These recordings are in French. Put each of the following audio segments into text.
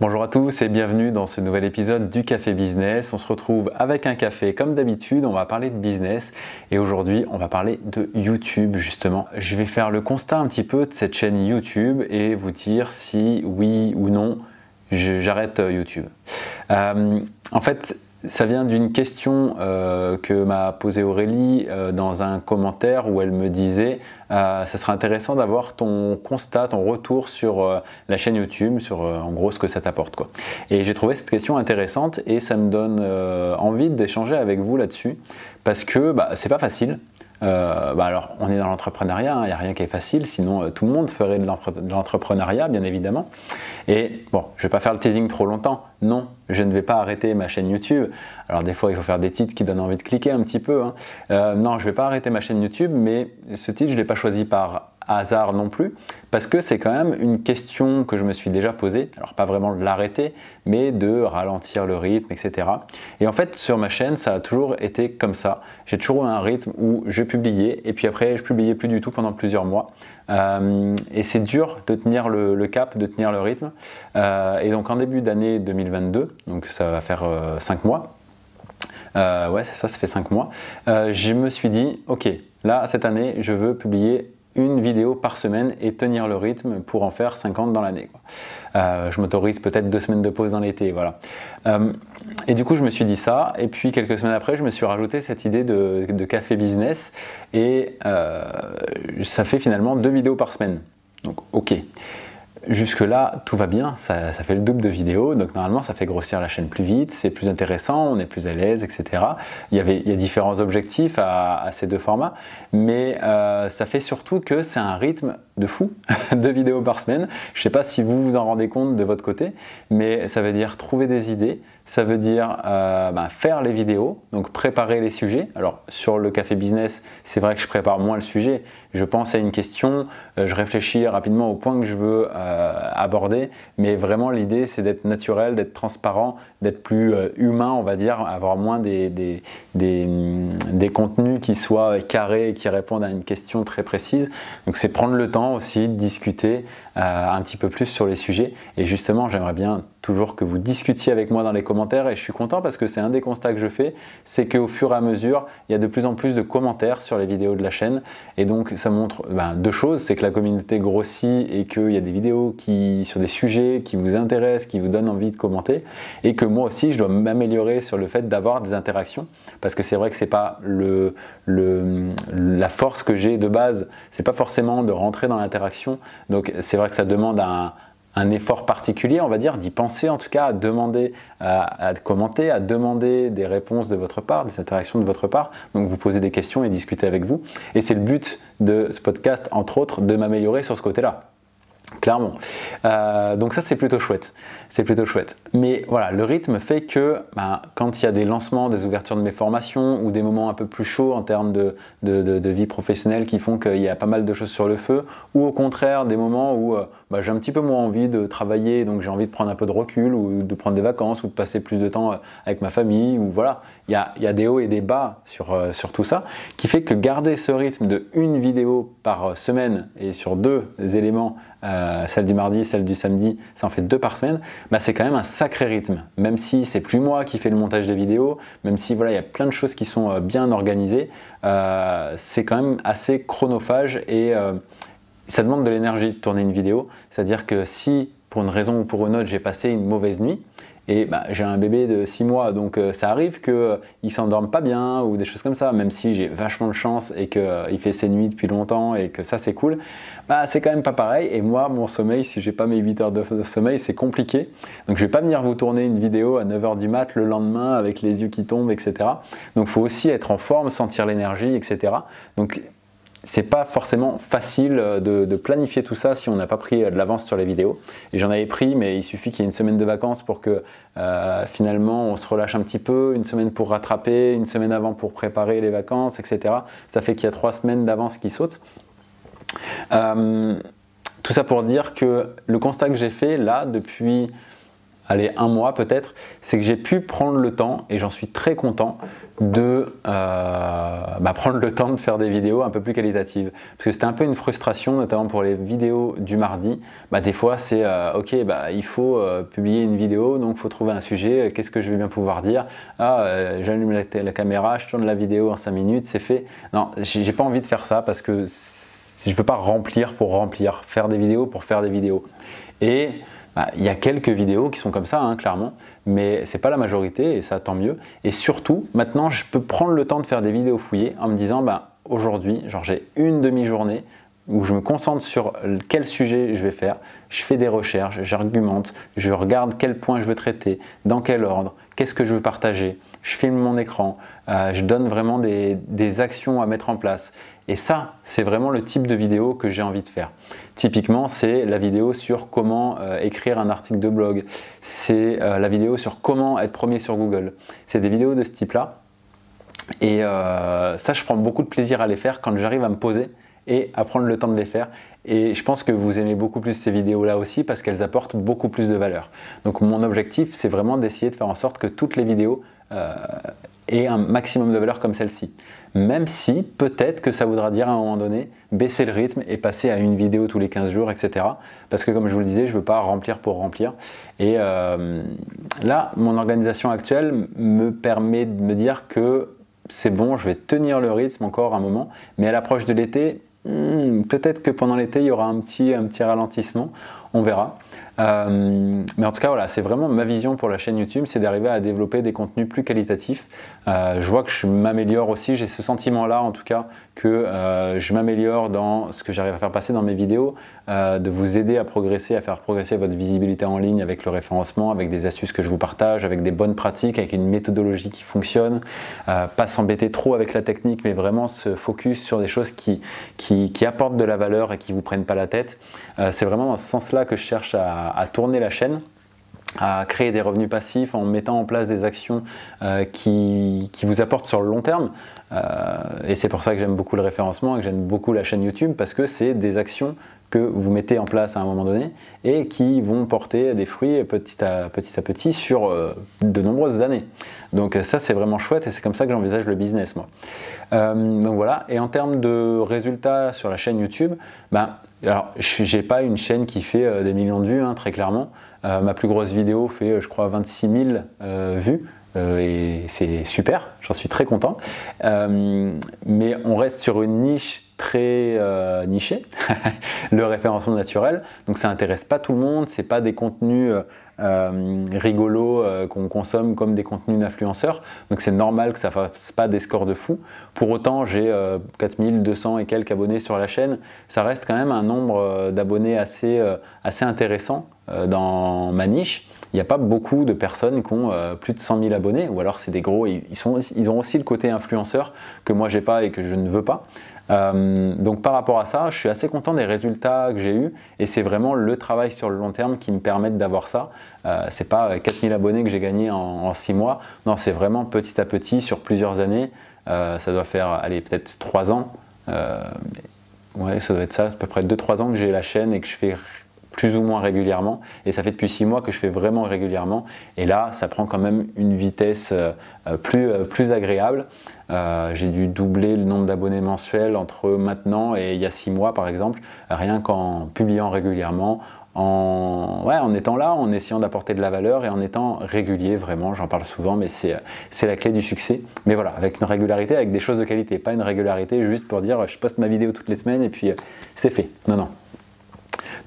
Bonjour à tous et bienvenue dans ce nouvel épisode du Café Business. On se retrouve avec un café comme d'habitude, on va parler de business et aujourd'hui on va parler de YouTube justement. Je vais faire le constat un petit peu de cette chaîne YouTube et vous dire si oui ou non j'arrête YouTube. Euh, en fait, ça vient d'une question euh, que m'a posée Aurélie euh, dans un commentaire où elle me disait euh, ça serait intéressant d'avoir ton constat, ton retour sur la chaîne YouTube, sur en gros ce que ça t'apporte. Et j'ai trouvé cette question intéressante et ça me donne envie d'échanger avec vous là-dessus parce que bah, c'est pas facile. Euh, bah alors, on est dans l'entrepreneuriat, il hein, n'y a rien qui est facile, sinon euh, tout le monde ferait de l'entrepreneuriat, bien évidemment. Et bon, je ne vais pas faire le teasing trop longtemps. Non, je ne vais pas arrêter ma chaîne YouTube. Alors, des fois, il faut faire des titres qui donnent envie de cliquer un petit peu. Hein. Euh, non, je ne vais pas arrêter ma chaîne YouTube, mais ce titre, je ne l'ai pas choisi par hasard non plus, parce que c'est quand même une question que je me suis déjà posée, alors pas vraiment de l'arrêter, mais de ralentir le rythme, etc. Et en fait, sur ma chaîne, ça a toujours été comme ça. J'ai toujours eu un rythme où je publiais, et puis après, je publiais plus du tout pendant plusieurs mois. Euh, et c'est dur de tenir le, cap, de tenir le rythme. Euh, et donc en début d'année 2022, donc ça va faire 5 euh, mois, ouais, ça, ça fait 5 mois, je me suis dit, ok, là, cette année, je veux publier une vidéo par semaine et tenir le rythme pour en faire 50 dans l'année. Euh, je m'autorise peut-être deux semaines de pause dans l'été, voilà. Euh, et du coup, je me suis dit ça, et puis quelques semaines après, je me suis rajouté cette idée de, café business, et euh, ça fait finalement deux vidéos par semaine. Donc, ok. Jusque-là, tout va bien, ça, fait le double de vidéos, donc normalement ça fait grossir la chaîne plus vite, c'est plus intéressant, on est plus à l'aise, etc. Il y, avait, a différents objectifs à, ces deux formats, mais euh, ça fait surtout que c'est un rythme de fou, de vidéos par semaine. Je ne sais pas si vous vous en rendez compte de votre côté, mais ça veut dire trouver des idées, ça veut dire euh, bah, faire les vidéos, donc préparer les sujets. Alors sur le café business, c'est vrai que je prépare moins le sujet. Je pense à une question, euh, je réfléchis rapidement au point que je veux euh, aborder, mais vraiment l'idée c'est d'être naturel, d'être transparent, d'être plus humain, on va dire, avoir moins des, des, des, contenus qui soient carrés qui répondent à une question très précise. Donc c'est prendre le temps aussi de discuter un petit peu plus sur les sujets. Et justement, j'aimerais bien toujours que vous discutiez avec moi dans les commentaires et je suis content parce que c'est un des constats que je fais, c'est qu'au fur et à mesure, il y a de plus en plus de commentaires sur les vidéos de la chaîne. Et donc ça montre ben, deux choses, c'est que la communauté grossit et qu'il y a des vidéos qui, sur des sujets qui vous intéressent, qui vous donnent envie de commenter. Et que moi aussi je dois m'améliorer sur le fait d'avoir des interactions. Parce que c'est vrai que c'est pas le, le, la force que j'ai de base, c'est pas forcément de rentrer dans l'interaction. Donc c'est vrai que ça demande un effort particulier, on va dire, d'y penser en tout cas, à demander, à, commenter, à demander des réponses de votre part, des interactions de votre part. Donc vous posez des questions et discuter avec vous. Et c'est le but de ce podcast, entre autres, de m'améliorer sur ce côté-là. Clairement. Euh, donc ça c'est plutôt chouette. C'est plutôt chouette. Mais voilà, le rythme fait que ben, quand il y a des lancements, des ouvertures de mes formations ou des moments un peu plus chauds en termes de, vie professionnelle qui font qu'il y a pas mal de choses sur le feu, ou au contraire des moments où euh, ben, j'ai un petit peu moins envie de travailler, donc j'ai envie de prendre un peu de recul ou de prendre des vacances ou de passer plus de temps euh, avec ma famille, ou voilà, il y a, y des hauts et des bas sur, sur tout ça, qui fait que garder ce rythme de une vidéo par semaine et sur deux éléments euh, celle du mardi, celle du samedi, ça en fait deux par semaine, bah c'est quand même un sacré rythme. Même si c'est plus moi qui fais le montage des vidéos, même si voilà, il y a plein de choses qui sont euh, bien organisées, euh, c'est quand même assez chronophage et ça demande de l'énergie de tourner une vidéo. C'est-à-dire que si pour une raison ou pour une autre j'ai passé une mauvaise nuit, et bah, j'ai un bébé de 6 mois, donc euh, ça arrive qu'il euh, s'endorme pas bien ou des choses comme ça, même si j'ai vachement de chance et qu'il euh, fait ses nuits depuis longtemps et que ça c'est cool, bah, c'est quand même pas pareil. Et moi, mon sommeil, si j'ai pas mes 8 heures de, sommeil, c'est compliqué. Donc je vais pas venir vous tourner une vidéo à 9h du mat le lendemain avec les yeux qui tombent, etc. Donc il faut aussi être en forme, sentir l'énergie, etc. Donc c'est pas forcément facile euh, de, planifier tout ça si on n'a pas pris euh, de l'avance sur les vidéos. Et j'en avais pris, mais il suffit qu'il y ait une semaine de vacances pour que euh, finalement on se relâche un petit peu, une semaine pour rattraper, une semaine avant pour préparer les vacances, etc. Ça fait qu'il y a trois semaines d'avance qui sautent. tout ça pour dire que le constat que j'ai fait là depuis allez, un mois peut-être, c'est que j'ai pu prendre le temps, et j'en suis très content, de euh, bah, prendre le temps de faire des vidéos un peu plus qualitatives. Parce que c'était un peu une frustration, notamment pour les vidéos du mardi. Bah, des fois, c'est euh, ok, bah, il faut euh, publier une vidéo, donc il faut trouver un sujet. Qu'est-ce que je vais bien pouvoir dire? Ah, j'allume la, caméra, je tourne la vidéo en 5 minutes, c'est fait. Non, j'ai pas envie de faire ça parce que je veux pas remplir pour remplir, faire des vidéos pour faire des vidéos. Et il y a quelques vidéos qui sont comme ça, hein, clairement, mais c'est pas la majorité et ça tant mieux. Et surtout, maintenant, je peux prendre le temps de faire des vidéos fouillées en me disant, bah, aujourd'hui, genre j'ai une demi-journée où je me concentre sur quel sujet je vais faire, je fais des recherches, j'argumente, je regarde quel point je veux traiter, dans quel ordre, qu'est-ce que je veux partager, je filme mon écran, euh, je donne vraiment des actions à mettre en place. Et ça, c'est vraiment le type de vidéo que j'ai envie de faire. Typiquement, c'est la vidéo sur comment euh, écrire un article de blog. C'est euh, la vidéo sur comment être premier sur Google. C'est des vidéos de ce type-là. Et euh, ça, je prends beaucoup de plaisir à les faire quand j'arrive à me poser et à prendre le temps de les faire. Et je pense que vous aimez beaucoup plus ces vidéos-là aussi parce qu'elles apportent beaucoup plus de valeur. Donc mon objectif, c'est vraiment d'essayer de faire en sorte que toutes les vidéos aient un maximum de valeur comme celle-ci même si peut-être que ça voudra dire à un moment donné baisser le rythme et passer à une vidéo tous les 15 jours, etc. Parce que comme je vous le disais, je ne veux pas remplir pour remplir. Et euh, là, mon organisation actuelle me permet de me dire que c'est bon, je vais tenir le rythme encore un moment, mais à l'approche de l'été, hmm, peut-être que pendant l'été, il y aura un petit, un petit ralentissement, on verra. Euh, mais en tout cas, voilà, c'est vraiment ma vision pour la chaîne YouTube, c'est d'arriver à développer des contenus plus qualitatifs. Euh, je vois que je m'améliore aussi, j'ai ce sentiment-là en tout cas que euh, je m'améliore dans ce que j'arrive à faire passer dans mes vidéos, de vous aider à progresser, à faire progresser votre visibilité en ligne avec le référencement, avec des astuces que je vous partage, avec des bonnes pratiques, avec une méthodologie qui fonctionne, pas s'embêter trop avec la technique, mais vraiment se focus sur des choses qui, apportent de la valeur et qui vous prennent pas la tête. c'est vraiment dans ce sens-là que je cherche à à, tourner la chaîne à créer des revenus passifs en mettant en place des actions euh, qui, vous apportent sur le long terme. Euh, et c'est pour ça que j'aime beaucoup le référencement et que j'aime beaucoup la chaîne YouTube parce que c'est des actions que vous mettez en place à un moment donné et qui vont porter des fruits petit à petit, à petit sur euh, de nombreuses années. Donc ça c'est vraiment chouette et c'est comme ça que j'envisage le business moi. Euh, donc voilà, et en termes de résultats sur la chaîne YouTube, ben, alors j'ai pas une chaîne qui fait euh, des millions de vues hein, très clairement. ma plus grosse vidéo fait je crois 26 000 vues. Et c'est super, j'en suis très content. mais on reste sur une niche très euh, niché, le référencement naturel. Donc ça intéresse pas tout le monde, c'est pas des contenus euh, euh, rigolos qu'on consomme comme des contenus d'influenceurs. Donc c'est normal que ça fasse pas des scores de fou. Pour autant, j'ai 4200 et quelques abonnés sur la chaîne. Ça reste quand même un nombre d'abonnés assez intéressant dans ma niche. Il n'y a pas beaucoup de personnes qui ont plus de 100 000 abonnés, ou alors c'est des gros, ils, ont aussi le côté influenceur que moi j'ai pas et que je ne veux pas. Euh, donc par rapport à ça, je suis assez content des résultats que j'ai eus et c'est vraiment le travail sur le long terme qui me permet d'avoir ça. Euh, c'est pas 4000 abonnés que j'ai gagné en, 6 mois, non c'est vraiment petit à petit sur plusieurs années. Euh, ça doit faire allez peut-être 3 ans. Euh, ouais, ça doit être ça, c'est à peu près 2-3 ans que j'ai la chaîne et que je fais plus ou moins régulièrement. Et ça fait depuis 6 mois que je fais vraiment régulièrement. Et là, ça prend quand même une vitesse plus, plus agréable. Euh, j'ai dû doubler le nombre d'abonnés mensuels entre maintenant et il y a six mois par exemple, rien qu'en publiant régulièrement, en, en étant là, en essayant d'apporter de la valeur et en étant régulier, vraiment, j'en parle souvent, mais c'est la clé du succès. Mais voilà, avec une régularité, avec des choses de qualité, pas une régularité juste pour dire je poste ma vidéo toutes les semaines et puis euh, c'est fait. Non, non,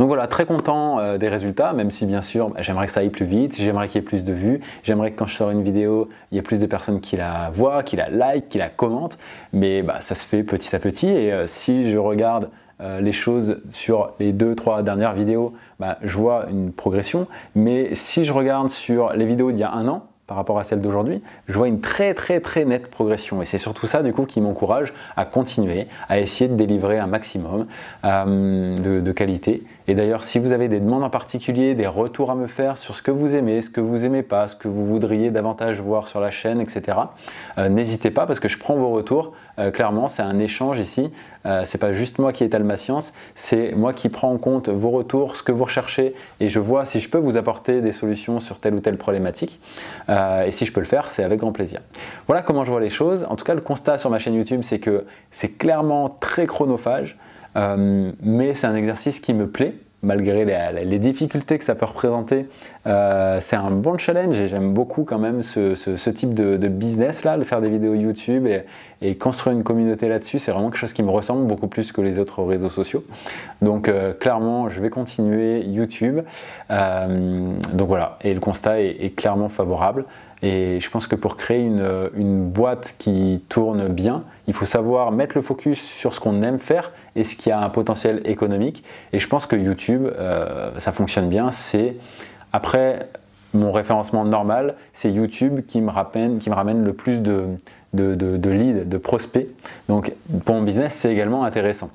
donc voilà, très content euh, des résultats, même si bien sûr bah, j'aimerais que ça aille plus vite, j'aimerais qu'il y ait plus de vues, j'aimerais que quand je sors une vidéo, il y ait plus de personnes qui la voient, qui la like, qui la commentent, mais bah, ça se fait petit à petit et euh, si je regarde euh, les choses sur les deux, trois dernières vidéos, bah, je vois une progression, mais si je regarde sur les vidéos d'il y a un an, par rapport à celle d'aujourd'hui, je vois une très très très nette progression. Et c'est surtout ça du coup qui m'encourage à continuer, à essayer de délivrer un maximum de, qualité. Et d'ailleurs, si vous avez des demandes en particulier, des retours à me faire sur ce que vous aimez, ce que vous aimez pas, ce que vous voudriez davantage voir sur la chaîne, etc., euh, n'hésitez pas parce que je prends vos retours. Euh, clairement, c'est un échange ici. Euh, c'est pas juste moi qui étale ma science, c'est moi qui prends en compte vos retours, ce que vous recherchez, et je vois si je peux vous apporter des solutions sur telle ou telle problématique. Euh, et si je peux le faire, c'est avec grand plaisir. Voilà comment je vois les choses. En tout cas, le constat sur ma chaîne YouTube, c'est que c'est clairement très chronophage, mais c'est un exercice qui me plaît malgré les, difficultés que ça peut représenter, euh, c'est un bon challenge et j'aime beaucoup quand même ce, type de, business là, de faire des vidéos YouTube et, construire une communauté là-dessus, c'est vraiment quelque chose qui me ressemble beaucoup plus que les autres réseaux sociaux. Donc euh, clairement, je vais continuer YouTube. Euh, donc voilà, et le constat est clairement favorable. Et je pense que pour créer une, boîte qui tourne bien, il faut savoir mettre le focus sur ce qu'on aime faire et ce qui a un potentiel économique. Et je pense que YouTube, euh, ça fonctionne bien. C'est après mon référencement normal, c'est YouTube qui me, ramène, le plus de, de, leads, de prospects. Donc pour mon business, c'est également intéressant.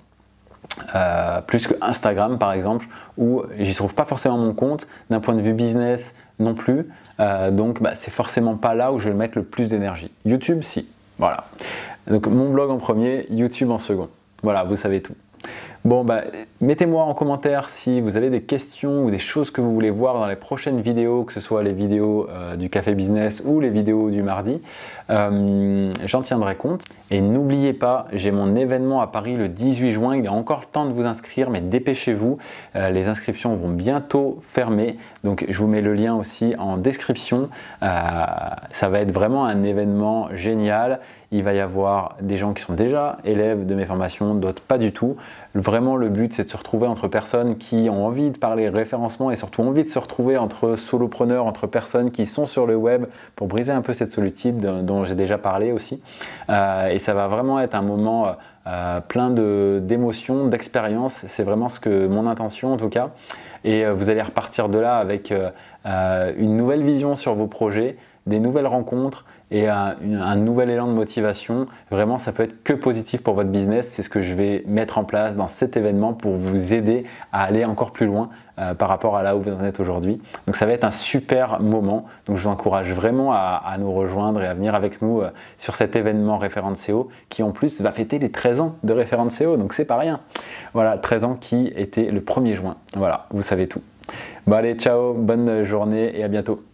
Euh, plus que Instagram par exemple, où j'y trouve pas forcément mon compte d'un point de vue business non plus. Euh, donc bah, c'est forcément pas là où je vais mettre le plus d'énergie. YouTube, si. Voilà. Donc mon blog en premier, YouTube en second. Voilà, vous savez tout. Bon, bah, mettez-moi en commentaire si vous avez des questions ou des choses que vous voulez voir dans les prochaines vidéos, que ce soit les vidéos euh, du Café Business ou les vidéos du mardi. Euh, j'en tiendrai compte. Et n'oubliez pas, j'ai mon événement à Paris le 18 juin. Il y a encore le temps de vous inscrire, mais dépêchez-vous. Euh, les inscriptions vont bientôt fermer. Donc, je vous mets le lien aussi en description. ça va être vraiment un événement génial. Il va y avoir des gens qui sont déjà élèves de mes formations, d'autres pas du tout. Vraiment, le but, c'est de se retrouver entre personnes qui ont envie de parler référencement et surtout envie de se retrouver entre solopreneurs, entre personnes qui sont sur le web pour briser un peu cette solitude dont j'ai déjà parlé aussi. Euh, et ça va vraiment être un moment euh, plein d'émotions, d'expériences. C'est vraiment ce que mon intention en tout cas. Et euh, vous allez repartir de là avec une nouvelle vision sur vos projets, des nouvelles rencontres et un, nouvel élan de motivation. Vraiment, ça peut être que positif pour votre business. C'est ce que je vais mettre en place dans cet événement pour vous aider à aller encore plus loin euh, par rapport à là où vous en êtes aujourd'hui. Donc ça va être un super moment. Donc je vous encourage vraiment à, nous rejoindre et à venir avec nous euh, sur cet événement référent de CO qui en plus va fêter les 13 ans de référent de CO. Donc c'est pas rien. Voilà, 13 ans qui était le 1er juin. Voilà, vous savez tout. Bon allez, ciao, bonne journée et à bientôt.